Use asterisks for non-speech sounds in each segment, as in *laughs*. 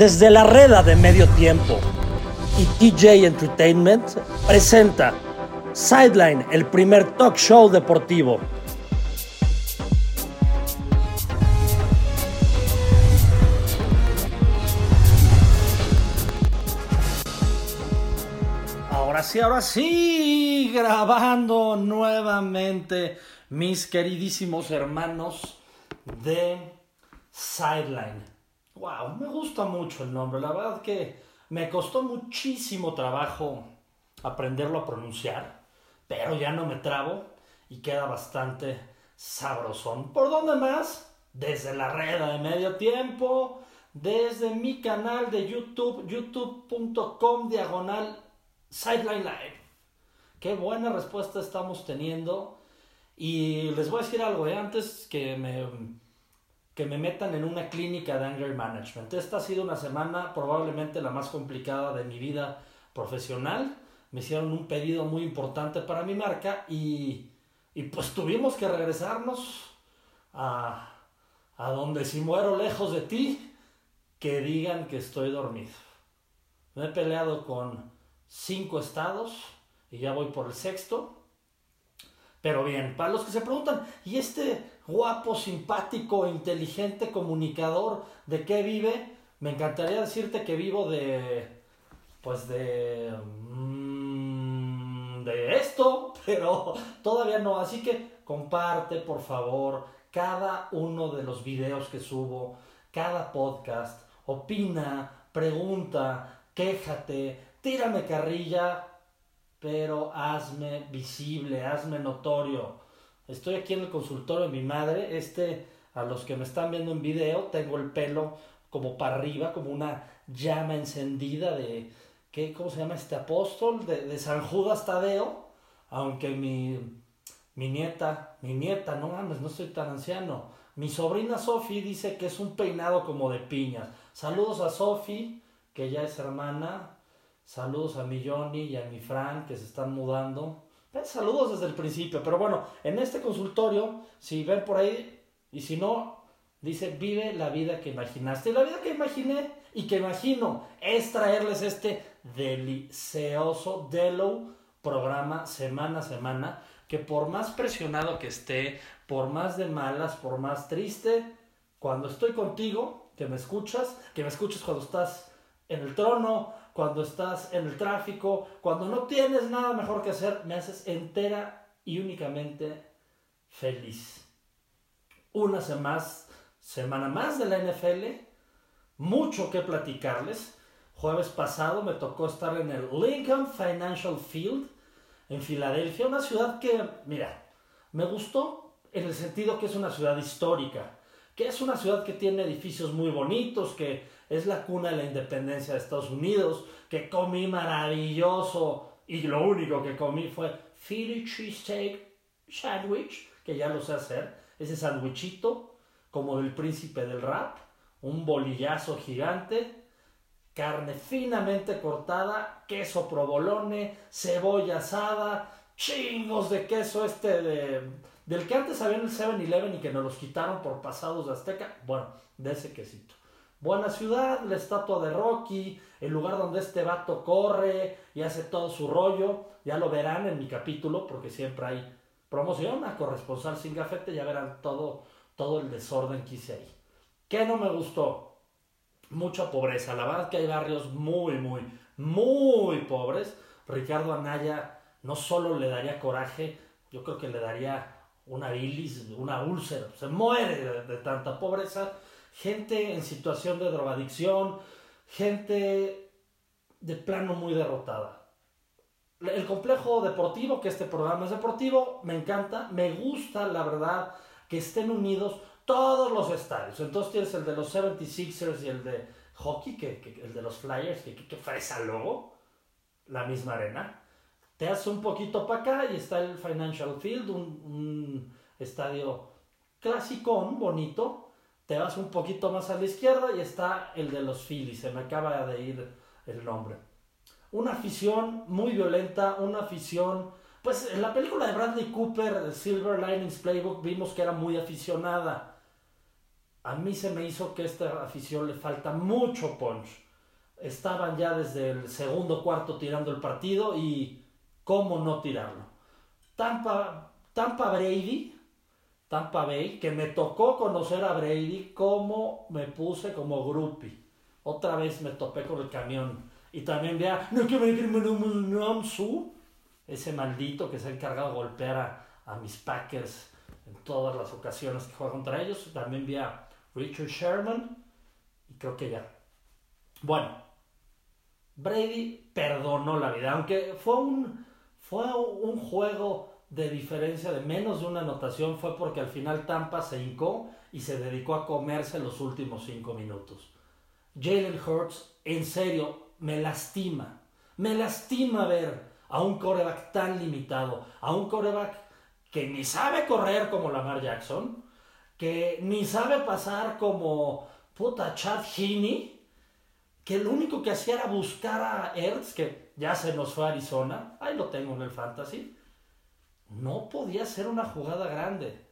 Desde la reda de medio tiempo y TJ Entertainment presenta Sideline, el primer talk show deportivo. Ahora sí, ahora sí, grabando nuevamente mis queridísimos hermanos de Sideline. Wow, me gusta mucho el nombre. La verdad que me costó muchísimo trabajo aprenderlo a pronunciar, pero ya no me trabo y queda bastante sabrosón. ¿Por dónde más? Desde la red de medio tiempo, desde mi canal de YouTube, youtube.com diagonal Sideline Live. Qué buena respuesta estamos teniendo. Y les voy a decir algo, ¿eh? antes que me que me metan en una clínica de anger management. Esta ha sido una semana probablemente la más complicada de mi vida profesional. Me hicieron un pedido muy importante para mi marca y, y pues tuvimos que regresarnos a, a donde si muero lejos de ti, que digan que estoy dormido. Me he peleado con cinco estados y ya voy por el sexto. Pero bien, para los que se preguntan, ¿y este guapo, simpático, inteligente comunicador de qué vive? Me encantaría decirte que vivo de, pues de, mm, de esto, *laughs* pero todavía no. Así que comparte, por favor, cada uno de los videos que subo, cada podcast, opina, pregunta, quéjate, tírame carrilla, pero hazme visible, hazme notorio. Estoy aquí en el consultorio de mi madre. Este, a los que me están viendo en video, tengo el pelo como para arriba, como una llama encendida de, ¿qué, ¿cómo se llama este apóstol? De, de San Judas Tadeo. Aunque mi, mi nieta, mi nieta, no mames, no estoy tan anciano. Mi sobrina Sofi dice que es un peinado como de piñas. Saludos a Sofi, que ya es hermana Saludos a mi Johnny y a mi Fran que se están mudando. Pues, saludos desde el principio. Pero bueno, en este consultorio, si ven por ahí, y si no, dice, vive la vida que imaginaste. La vida que imaginé y que imagino es traerles este delicioso Delo programa semana a semana. Que por más presionado que esté, por más de malas, por más triste, cuando estoy contigo, que me escuchas, que me escuches cuando estás en el trono, cuando estás en el tráfico, cuando no tienes nada mejor que hacer, me haces entera y únicamente feliz. Una semana más de la NFL, mucho que platicarles. Jueves pasado me tocó estar en el Lincoln Financial Field en Filadelfia, una ciudad que, mira, me gustó en el sentido que es una ciudad histórica, que es una ciudad que tiene edificios muy bonitos, que es la cuna de la independencia de Estados Unidos, que comí maravilloso y lo único que comí fue Philly cheesesteak sandwich, que ya lo sé hacer, ese sandwichito como del príncipe del rap, un bolillazo gigante, carne finamente cortada, queso provolone, cebolla asada, chingos de queso este de, del que antes había en el 7-Eleven y que nos los quitaron por pasados de Azteca, bueno, de ese quesito. Buena ciudad, la estatua de Rocky, el lugar donde este vato corre y hace todo su rollo. Ya lo verán en mi capítulo porque siempre hay promoción a corresponsal sin gafete. Ya verán todo, todo el desorden que hice ahí. ¿Qué no me gustó? Mucha pobreza. La verdad que hay barrios muy, muy, muy pobres. Ricardo Anaya no solo le daría coraje, yo creo que le daría una bilis, una úlcera. Se muere de tanta pobreza gente en situación de drogadicción, gente de plano muy derrotada. El complejo deportivo, que este programa es deportivo, me encanta, me gusta la verdad que estén unidos todos los estadios. Entonces tienes el de los 76ers y el de hockey, que, el de los Flyers, que, que, fresa luego, la misma arena. Te hace un poquito para acá y está el Financial Field, un, un estadio clásico, bonito, te vas un poquito más a la izquierda y está el de los Phillies, se me acaba de ir el nombre. Una afición muy violenta, una afición... Pues en la película de Bradley Cooper, Silver Linings Playbook, vimos que era muy aficionada. a mí se me hizo que esta afición le falta mucho punch. Estaban ya desde el segundo cuarto tirando el partido y cómo no tirarlo. Tampa, Tampa Brady, Tampa Bay, que me tocó conocer a Brady, cómo me puse como groupie. Otra vez me topé con el camión. Y también vea, no que su ese maldito que se ha encargado de golpear a, a mis Packers en todas las ocasiones que juega contra ellos. También vi a Richard Sherman y creo que ya. Bueno, Brady perdonó la vida, aunque fue un, fue un juego de diferencia de menos de una anotación, fue porque al final Tampa se hincó y se dedicó a comerse los últimos cinco minutos. Jalen Hurts, en serio, me lastima. Me lastima ver a un coreback tan limitado, a un coreback que ni sabe correr como Lamar Jackson, que ni sabe pasar como puta Chad Heaney, que lo único que hacía era buscar a Ertz, que ya se nos fue a Arizona, ahí lo tengo en el fantasy, no podía ser una jugada grande.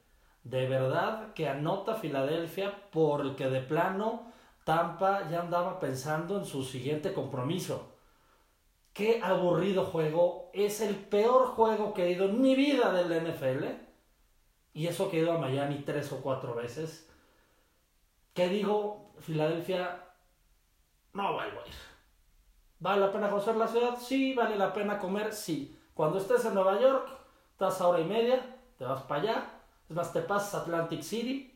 De verdad que anota Filadelfia porque de plano Tampa ya andaba pensando en su siguiente compromiso. Qué aburrido juego. Es el peor juego que he ido en mi vida del NFL. Y eso que he ido a Miami tres o cuatro veces. ¿Qué digo? Filadelfia, no vuelvo a. ¿Vale la pena conocer la ciudad? Sí. ¿Vale la pena comer? Sí. Cuando estés en Nueva York, estás a hora y media, te vas para allá. Es más, te pasas Atlantic City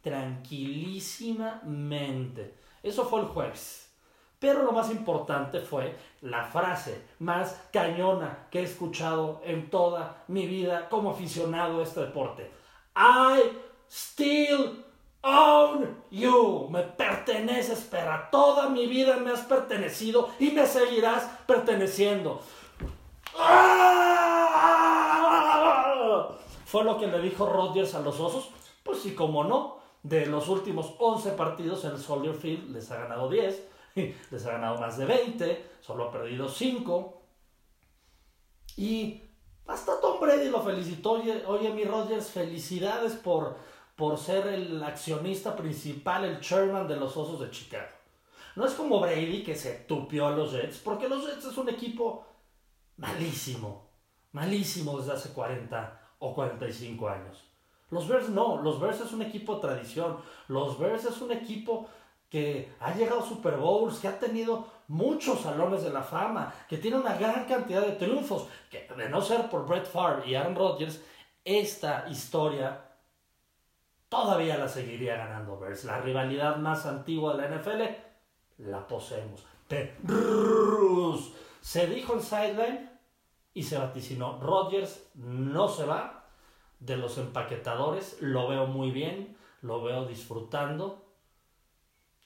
tranquilísimamente. Eso fue el jueves. Pero lo más importante fue la frase más cañona que he escuchado en toda mi vida como aficionado a este deporte. I still own you. Me perteneces, pero toda mi vida me has pertenecido y me seguirás perteneciendo. ¡Ah! Fue lo que le dijo Rodgers a los osos. Pues sí, como no, de los últimos 11 partidos en el Soldier Field les ha ganado 10 *laughs* les ha ganado más de 20, solo ha perdido 5. Y hasta Tom Brady lo felicitó. Oye, mi Rogers, felicidades por, por ser el accionista principal, el chairman de los Osos de Chicago. No es como Brady que se tupió a los Jets, porque los Jets es un equipo malísimo, malísimo desde hace 40 o 45 años. Los Bears no, los Bears es un equipo de tradición, los Bears es un equipo que ha llegado a Super Bowls, que ha tenido muchos salones de la fama, que tiene una gran cantidad de triunfos, que de no ser por Brett Favre y Aaron Rodgers, esta historia todavía la seguiría ganando Bears. La rivalidad más antigua de la NFL la poseemos. Se dijo en sideline y se vaticinó. Rodgers no se va de los empaquetadores, lo veo muy bien, lo veo disfrutando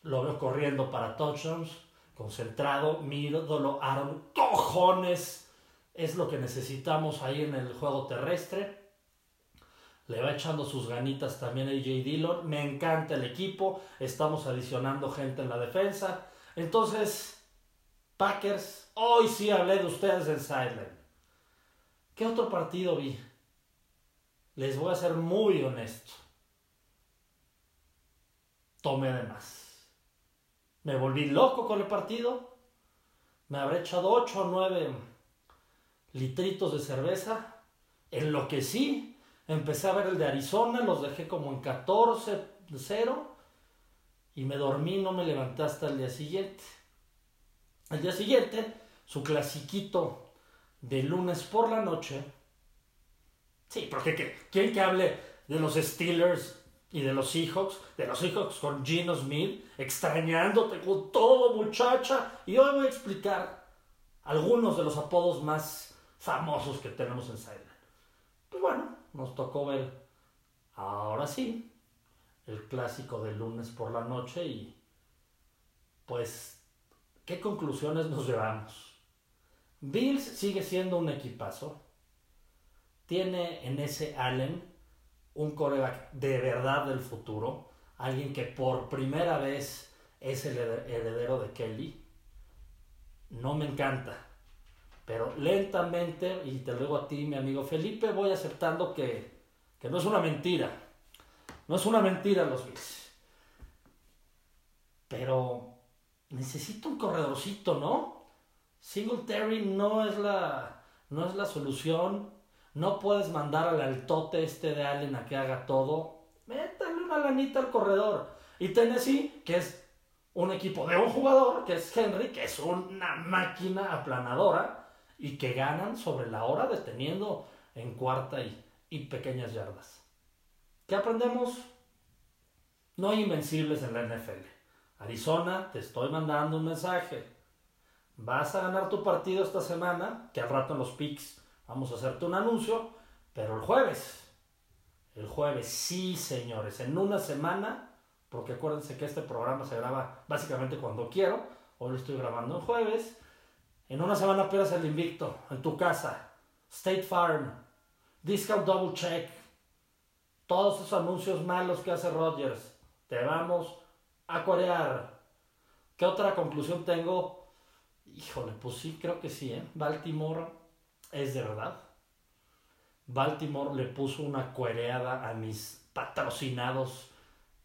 lo veo corriendo para touchdowns, concentrado, mi ídolo Aaron, cojones, es lo que necesitamos ahí en el juego terrestre. Le va echando sus ganitas también a AJ Dillon. Me encanta el equipo. Estamos adicionando gente en la defensa. Entonces, Packers, hoy sí hablé de ustedes en Silent. ¿Qué otro partido vi? Les voy a ser muy honesto. Tomé de más. Me volví loco con el partido. Me habré echado 8 o 9 litritos de cerveza. Enloquecí. Empecé a ver el de Arizona, los dejé como en 14 0 y me dormí, no me levanté hasta el día siguiente. El día siguiente, su clasiquito de lunes por la noche. Sí, porque ¿quién que hable de los Steelers y de los Seahawks, de los Seahawks con Gino Smith, extrañándote con todo, muchacha. Y hoy voy a explicar algunos de los apodos más famosos que tenemos en Silent. Pues bueno, nos tocó ver ahora sí el clásico de lunes por la noche y pues, ¿qué conclusiones nos llevamos? Bills sigue siendo un equipazo. Tiene en ese Allen un coreback de verdad del futuro, alguien que por primera vez es el heredero de Kelly, no me encanta. Pero lentamente, y te lo digo a ti, mi amigo Felipe, voy aceptando que, que no es una mentira. No es una mentira los Bills. pero necesito un corredorcito, ¿no? Singletary no es la, no es la solución. No puedes mandar al altote este de Allen a que haga todo. Métale una lanita al corredor. Y Tennessee, que es un equipo de un jugador, que es Henry, que es una máquina aplanadora y que ganan sobre la hora deteniendo en cuarta y, y pequeñas yardas. ¿Qué aprendemos? No hay invencibles en la NFL. Arizona, te estoy mandando un mensaje. Vas a ganar tu partido esta semana, que al rato en los picks vamos a hacerte un anuncio, pero el jueves, el jueves, sí señores, en una semana, porque acuérdense que este programa se graba básicamente cuando quiero, hoy lo estoy grabando en jueves, en una semana pierdes el invicto, en tu casa, State Farm, Discount Double Check, todos esos anuncios malos que hace Rogers, te vamos a corear. ¿Qué otra conclusión tengo? Híjole, pues sí, creo que sí, ¿eh? Baltimore es de verdad. Baltimore le puso una cuereada a mis patrocinados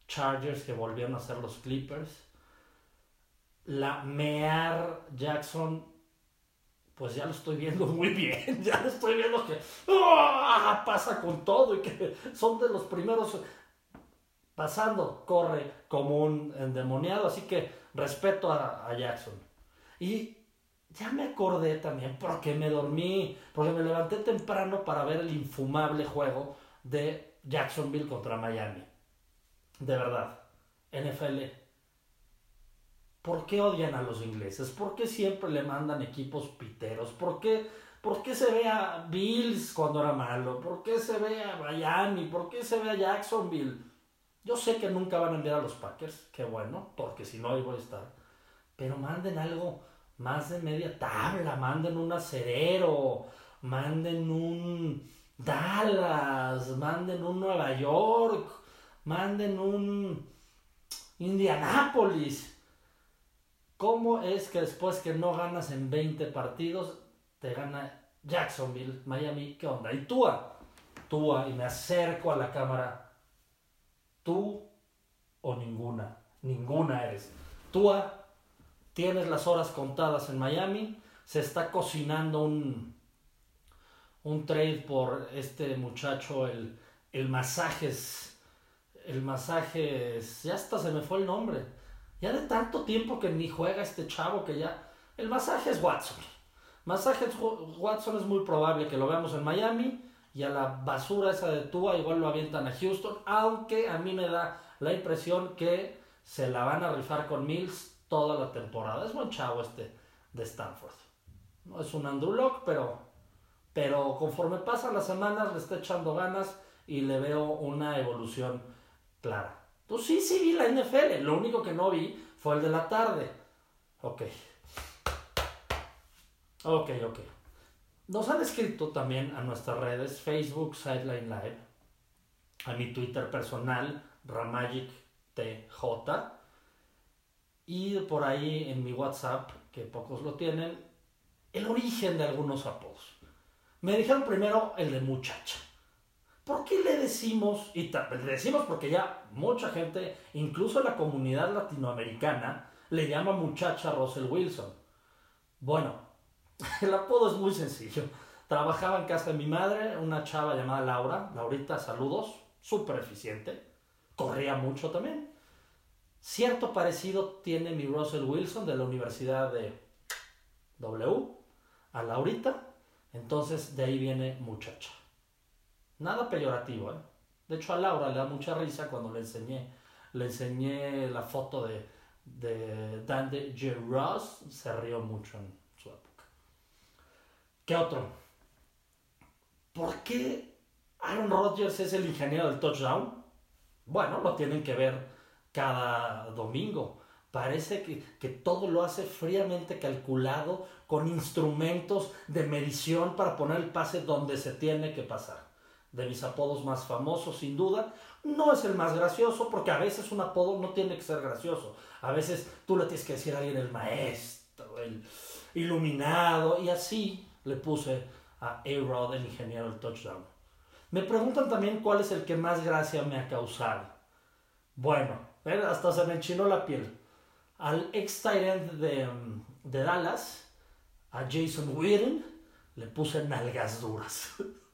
Chargers que volvieron a ser los Clippers. La Mear Jackson, pues ya lo estoy viendo *laughs* muy bien. Ya lo estoy viendo que ¡ah! pasa con todo y que son de los primeros pasando, corre como un endemoniado, así que respeto a, Jackson. Y ya me acordé también porque me dormí, porque me levanté temprano para ver el infumable juego de Jacksonville contra Miami. De verdad, NFL. ¿Por qué odian a los ingleses? ¿Por qué siempre le mandan equipos piteros? ¿Por qué, ¿Por qué se ve a Bills cuando era malo? ¿Por qué se ve a Miami? ¿Por qué se ve a Jacksonville? Yo sé que nunca van a enviar a los Packers, qué bueno, porque si no ahí voy a estar. Pero manden algo más de media tabla, manden un acerero, manden un Dallas, manden un Nueva York, manden un Indianápolis. ¿Cómo es que después que no ganas en 20 partidos, te gana Jacksonville, Miami? ¿Qué onda? Y Tua, Tua, y me acerco a la cámara tú o ninguna. Ninguna eres. Tú tienes las horas contadas en Miami. Se está cocinando un, un trade por este muchacho, el, el masajes. El masajes. Ya hasta se me fue el nombre. Ya de tanto tiempo que ni juega este chavo que ya. El masaje es Watson. Masajes Watson es muy probable que lo veamos en Miami y a la basura esa de Tua igual lo avientan a Houston, aunque a mí me da la impresión que se la van a rifar con Mills toda la temporada. Es buen chavo este de Stanford. No es un Andrew Locke, pero, pero conforme pasan las semanas le está echando ganas y le veo una evolución clara. Tú sí, sí vi la NFL, lo único que no vi fue el de la tarde. Ok. Ok, ok. Nos han escrito también a nuestras redes, Facebook, Sideline Live, a mi Twitter personal, RamagicTJ, y por ahí en mi WhatsApp, que pocos lo tienen, el origen de algunos apodos. Me dijeron primero el de muchacha. ¿Por qué le decimos, y le decimos porque ya mucha gente, incluso la comunidad latinoamericana, le llama muchacha Russell Wilson? Bueno, *laughs* El apodo es muy sencillo. Trabajaba en casa de mi madre, una chava llamada Laura. Laurita, saludos. Súper eficiente. Corría mucho también. Cierto parecido tiene mi Russell Wilson de la Universidad de W a Laurita. Entonces de ahí viene muchacha. Nada peyorativo, ¿eh? De hecho a Laura le da mucha risa cuando le enseñé, le enseñé la foto de, de Dandy J. Ross. Se rió mucho en su época. ¿Qué otro? ¿Por qué Aaron Rodgers es el ingeniero del touchdown? Bueno, lo tienen que ver cada domingo. Parece que, que, todo lo hace fríamente calculado con instrumentos de medición para poner el pase donde se tiene que pasar. De mis apodos más famosos, sin duda, no es el más gracioso porque a veces un apodo no tiene que ser gracioso. A veces tú le tienes que decir a alguien el maestro, el iluminado y así le puse a A-Rod, el ingeniero del touchdown. Me preguntan también cuál es el que más gracia me ha causado. Bueno, hasta se me enchinó la piel. al ex end de, de Dallas, a Jason Witten, le puse nalgas duras. *laughs*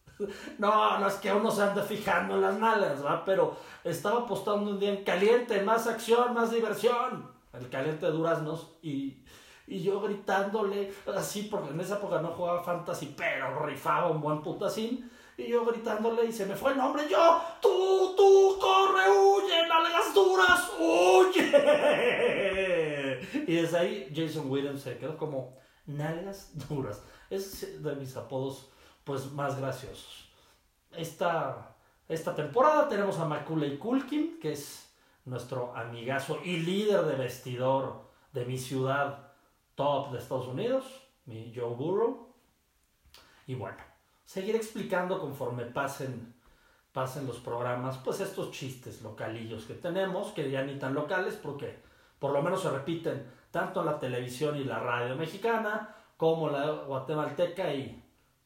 No, no es que uno se ande fijando en las nalgas, ¿va? Pero estaba apostando un día en caliente, más acción, más diversión. El caliente de duraznos y, y yo gritándole así, porque en esa época no jugaba fantasy, pero rifaba un buen putacín. Y yo gritándole y se me fue el nombre. Yo, tú, tú, corre, huye, nalgas duras, huye. Y desde ahí Jason Williams se quedó como nalgas duras. Es de mis apodos pues más graciosos. Esta, esta temporada tenemos a Macaulay Culkin, que es nuestro amigazo y líder de vestidor de mi ciudad top de Estados Unidos, mi Joe Burrow. Y bueno, seguir explicando conforme pasen, pasen los programas, pues estos chistes localillos que tenemos, que ya ni tan locales, porque por lo menos se repiten tanto la televisión y la radio mexicana, como la guatemalteca y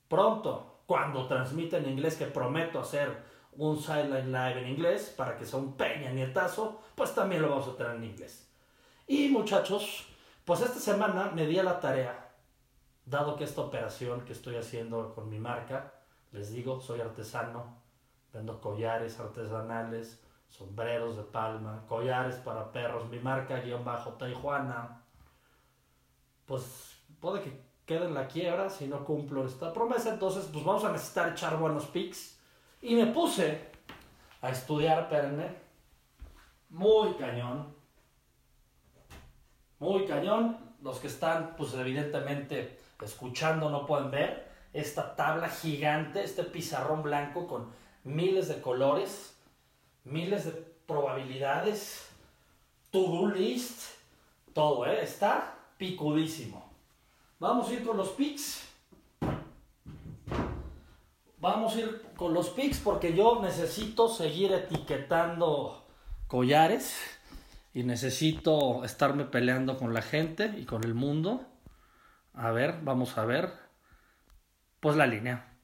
pronto, cuando transmiten en inglés, que prometo hacer un sideline live en inglés para que sea un peña nietazo, pues también lo vamos a tener en inglés. Y muchachos, pues esta semana me di a la tarea, dado que esta operación que estoy haciendo con mi marca, les digo, soy artesano, vendo collares artesanales, sombreros de palma, collares para perros, mi marca guion bajo Tijuana, pues puede que quede en la quiebra si no cumplo esta promesa. Entonces, pues vamos a necesitar echar buenos pics. Y me puse a estudiar, espérenme. Muy cañón. Muy cañón. Los que están, pues evidentemente, escuchando no pueden ver esta tabla gigante, este pizarrón blanco con miles de colores, miles de probabilidades, to-do list, todo, ¿eh? Está picudísimo. Vamos a ir con los pics. Vamos a ir con los pics porque yo necesito seguir etiquetando collares y necesito estarme peleando con la gente y con el mundo. A ver, vamos a ver. Pues la línea.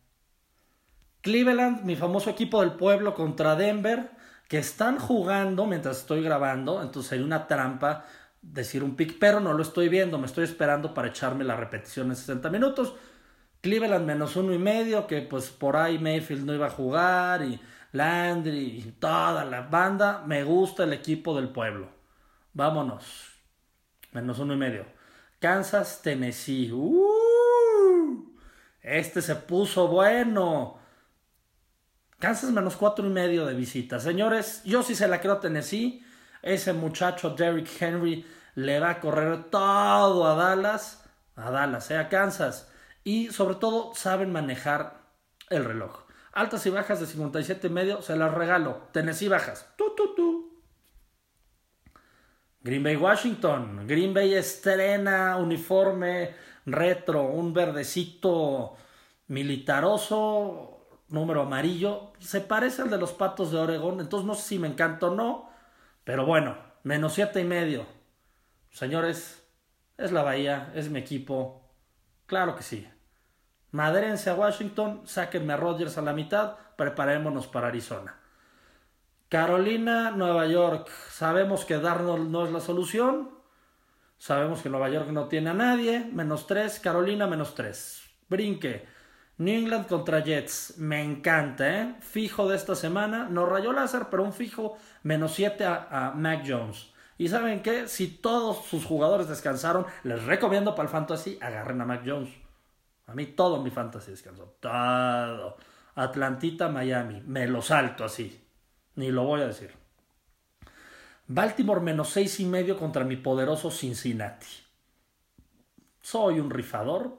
Cleveland, mi famoso equipo del pueblo contra Denver, que están jugando mientras estoy grabando, entonces hay una trampa decir un pick, pero no lo estoy viendo, me estoy esperando para echarme la repetición en 60 minutos. Cleveland menos uno y medio, que pues por ahí Mayfield no iba a jugar, y Landry y toda la banda. Me gusta el equipo del pueblo. Vámonos. Menos uno y medio. Kansas, Tennessee. ¡Uh! Este se puso bueno. Kansas menos cuatro y medio de visita. Señores, yo sí se la creo a Tennessee. Ese muchacho Derrick Henry le va a correr todo a Dallas, a Dallas, eh, a Kansas. Y sobre todo saben manejar el reloj. Altas y bajas de 57 y medio, se las regalo. Tennessee bajas. Tu, tu, tu. Green Bay, Washington. Green Bay estrena uniforme retro, un verdecito militaroso, número amarillo. Se parece al de los patos de Oregón, entonces no sé si me encanta o no. Pero bueno, menos siete y medio. Señores, es la Bahía, es mi equipo. Claro que sí. Madrense a Washington, sáquenme a Rodgers a la mitad, preparémonos para Arizona. Carolina, Nueva York. Sabemos que Darnold no es la solución. Sabemos que Nueva York no tiene a nadie. Menos tres. Carolina, menos tres. Brinque. New England contra Jets. Me encanta, ¿eh? Fijo de esta semana. No rayó láser, pero un fijo menos 7 a, Mac Jones. Y saben qué? Si todos sus jugadores descansaron, les recomiendo para el fantasy, agarren a Mac Jones. A mí todo mi fantasy descansó. Todo. Atlantita, Miami. Me lo salto así. Ni lo voy a decir. Baltimore menos seis y medio contra mi poderoso Cincinnati. Soy un rifador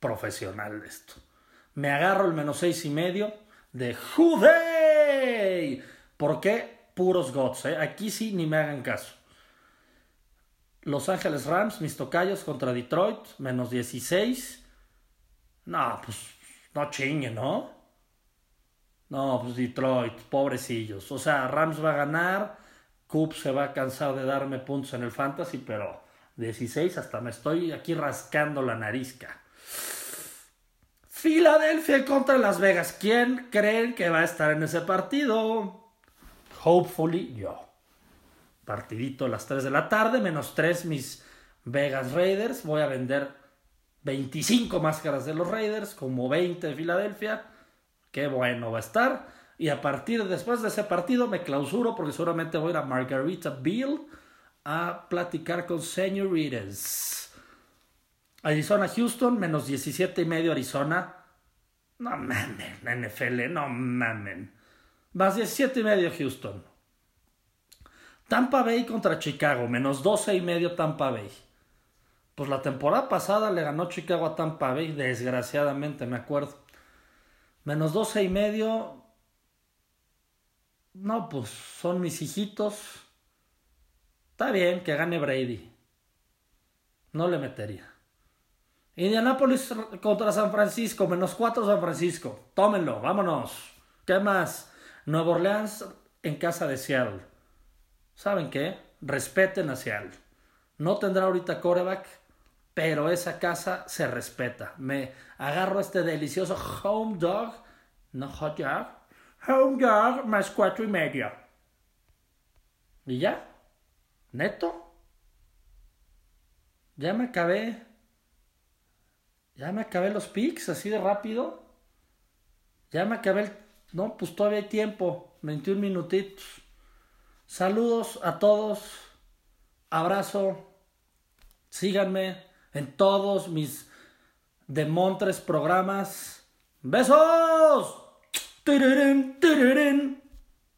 profesional de esto. Me agarro el menos seis y medio de Jude. ¿Por qué? Puros gods, ¿eh? Aquí sí ni me hagan caso. Los Ángeles Rams, mis tocayos contra Detroit, menos 16. No, pues no chingue, ¿no? No, pues Detroit, pobrecillos. O sea, Rams va a ganar, Coop se va a cansar de darme puntos en el fantasy, pero 16 hasta me estoy aquí rascando la narizca. Filadelfia contra Las Vegas. ¿Quién creen que va a estar en ese partido? Hopefully yo. partidito a las 3 de la tarde, menos 3 mis Vegas Raiders. Voy a vender 25 máscaras de los Raiders, como 20 de Filadelfia. Qué bueno va a estar. Y a partir después de ese partido me clausuro porque seguramente voy a ir a Margarita Bill a platicar con señoritas. Arizona Houston, menos 17 y medio Arizona. No mamen, NFL, no mamen. Más 17 y medio Houston. Tampa Bay contra Chicago, menos 12 y medio Tampa Bay. Pues la temporada pasada le ganó Chicago a Tampa Bay, desgraciadamente, me acuerdo. Menos 12 y medio. No, pues son mis hijitos. Está bien que gane Brady. No le metería. Indianapolis contra San Francisco, menos 4 San Francisco. Tómenlo, vámonos. ¿Qué más? Nueva Orleans en casa de Seattle. ¿Saben qué? Respeten a Seattle. No tendrá ahorita coreback, pero esa casa se respeta. Me agarro este delicioso home dog, no hot dog, home dog más cuatro y medio. ¿Y ya? ¿Neto? Ya me acabé ya me acabé los pics así de rápido. Ya me acabé el... No, pues todavía hay tiempo. 21 minutitos. Saludos a todos. Abrazo. Síganme en todos mis Demontres programas. ¡Besos!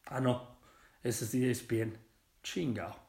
Ah, no. Ese sí es bien. Chingao.